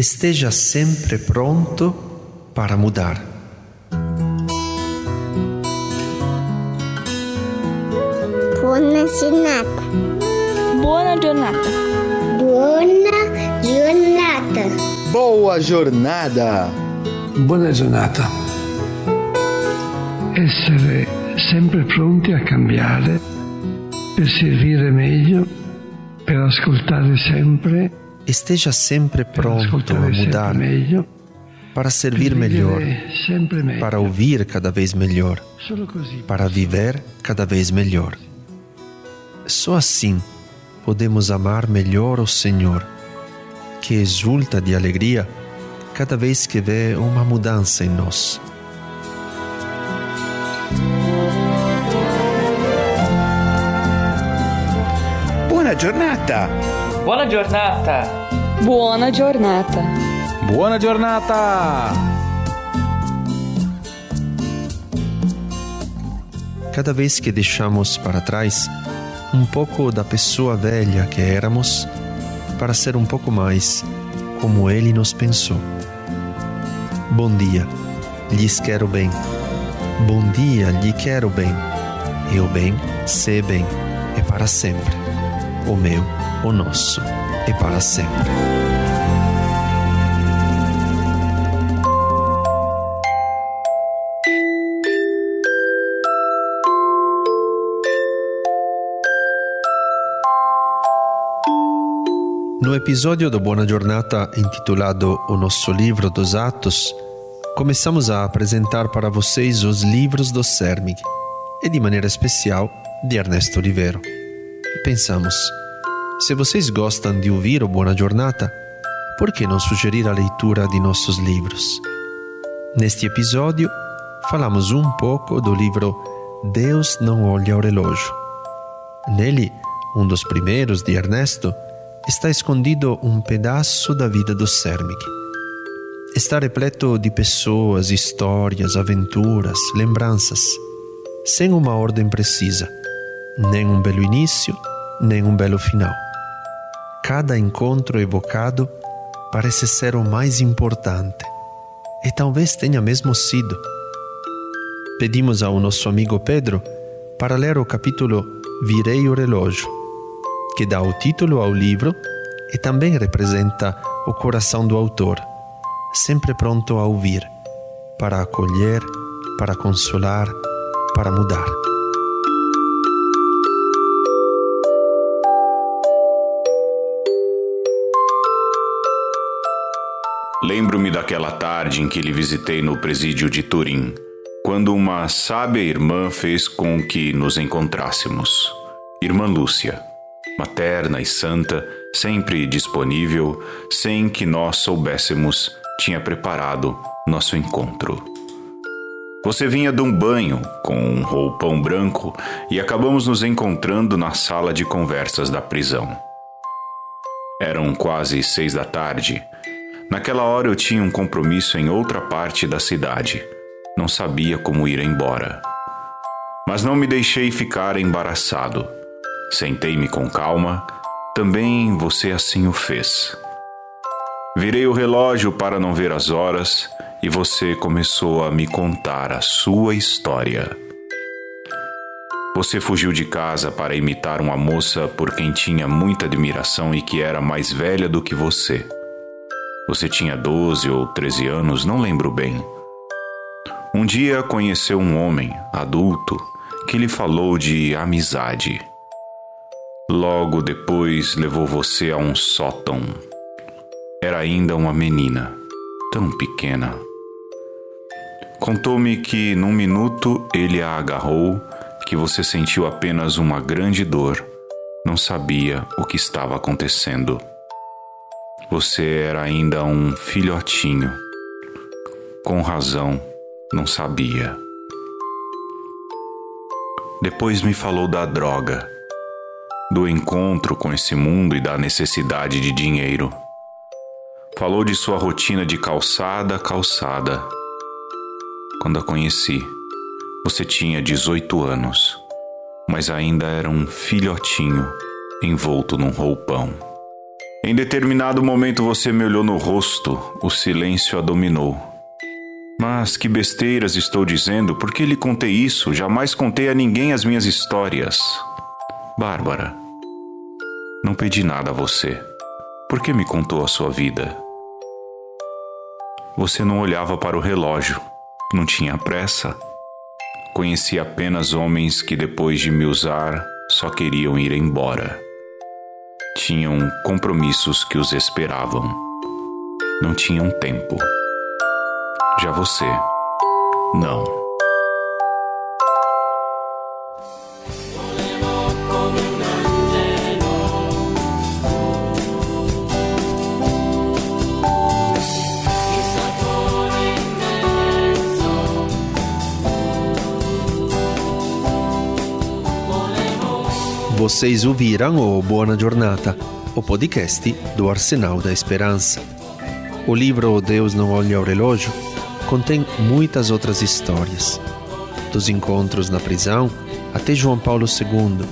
Esteja sempre pronto para mudar. Buona giornata. Buona giornata. Buona giornata. Boa jornada! Buona giornata. Essere sempre pronti a cambiare per servire meglio, per ascoltare sempre, Esteja sempre pronto a mudar, para servir melhor, para ouvir cada vez melhor, para viver cada vez melhor. Só assim podemos amar melhor o Senhor, que exulta de alegria cada vez que vê uma mudança em nós. Buona giornata! Buona giornata! Buona giornata. Buona giornata! Cada vez que deixamos para trás um pouco da pessoa velha que éramos, para ser um pouco mais como Ele nos pensou. Bom dia, lhes quero bem. Bom dia, lhe quero bem. E o bem, ser bem, é para sempre. O meu, o nosso, é para sempre. No episódio do Buona Giornata intitulado O Nosso Livro dos Atos, começamos a apresentar para vocês os livros do CERMIG e, de maneira especial, de Ernesto Olivero. Pensamos, se vocês gostam de ouvir o Buona Giornata, por que não sugerir a leitura de nossos livros? Neste episódio, falamos um pouco do livro Deus não olha o relógio. Nele, um dos primeiros de Ernesto, está escondido um pedaço da vida do Cermig. Está repleto de pessoas, histórias, aventuras, lembranças, sem uma ordem precisa, nem um belo início, nem um belo final. Cada encontro evocado parece ser o mais importante, e talvez tenha mesmo sido. Pedimos ao nosso amigo Pedro para ler o capítulo Virei o Relógio, que dá o título ao livro e também representa o coração do autor, sempre pronto a ouvir, para acolher, para consolar, para mudar. Daquela tarde em que lhe visitei no presídio de Turim, quando uma sábia irmã fez com que nos encontrássemos. Irmã Lúcia, materna e santa, sempre disponível, sem que nós soubéssemos, tinha preparado nosso encontro. Você vinha de um banho com um roupão branco e acabamos nos encontrando na sala de conversas da prisão. Eram quase seis da tarde. Naquela hora eu tinha um compromisso em outra parte da cidade. Não sabia como ir embora. Mas não me deixei ficar embaraçado. Sentei-me com calma. Também você assim o fez. Virei o relógio para não ver as horas e você começou a me contar a sua história. Você fugiu de casa para imitar uma moça por quem tinha muita admiração e que era mais velha do que você. Você tinha 12 ou 13 anos, não lembro bem. Um dia conheceu um homem, adulto, que lhe falou de amizade. Logo depois levou você a um sótão. Era ainda uma menina, tão pequena. Contou-me que num minuto ele a agarrou, que você sentiu apenas uma grande dor, não sabia o que estava acontecendo. Você era ainda um filhotinho. Com razão, não sabia. Depois me falou da droga, do encontro com esse mundo e da necessidade de dinheiro. Falou de sua rotina de calçada a calçada. Quando a conheci, você tinha 18 anos, mas ainda era um filhotinho envolto num roupão. Em determinado momento você me olhou no rosto, o silêncio a dominou. Mas que besteiras estou dizendo, por que lhe contei isso? Jamais contei a ninguém as minhas histórias. Bárbara, não pedi nada a você. Por que me contou a sua vida? Você não olhava para o relógio, não tinha pressa. Conheci apenas homens que, depois de me usar, só queriam ir embora tinham compromissos que os esperavam. Não tinham tempo. Já você, não. Vocês ouviram o Buona Giornata, o podcast do Arsenal da Esperança. O livro Deus não olha ao relógio contém muitas outras histórias. Dos encontros na prisão até João Paulo II,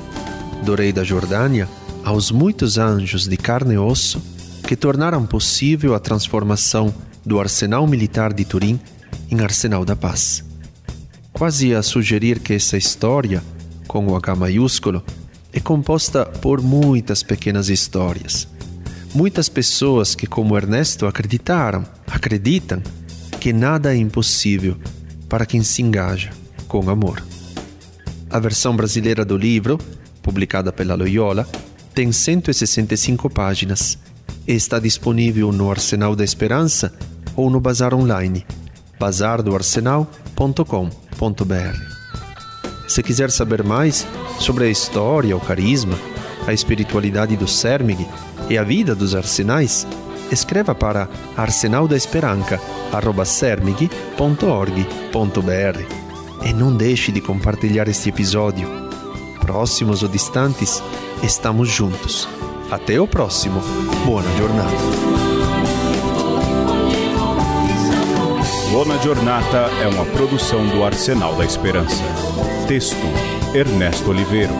do rei da Jordânia aos muitos anjos de carne e osso que tornaram possível a transformação do arsenal militar de Turim em arsenal da paz. Quase a sugerir que essa história, com o H maiúsculo, é composta por muitas pequenas histórias. Muitas pessoas que, como Ernesto, acreditaram, acreditam que nada é impossível para quem se engaja com amor. A versão brasileira do livro, publicada pela Loyola, tem 165 páginas e está disponível no Arsenal da Esperança ou no Bazar Online, bazardoarsenal.com.br. Se quiser saber mais sobre a história, o carisma, a espiritualidade do Sermig e a vida dos arsenais, escreva para arsenaldesperanca.sermig.org.br e não deixe de compartilhar este episódio. Próximos ou distantes, estamos juntos. Até o próximo. Boa jornada. Buona Giornata é uma produção do Arsenal da Esperança. Texto: Ernesto Oliveiro.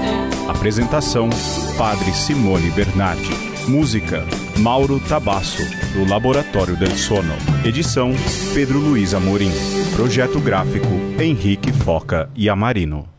Apresentação: Padre Simone Bernardi. Música: Mauro Tabasso, do Laboratório del Sono. Edição: Pedro Luiz Amorim. Projeto gráfico: Henrique Foca e Amarino.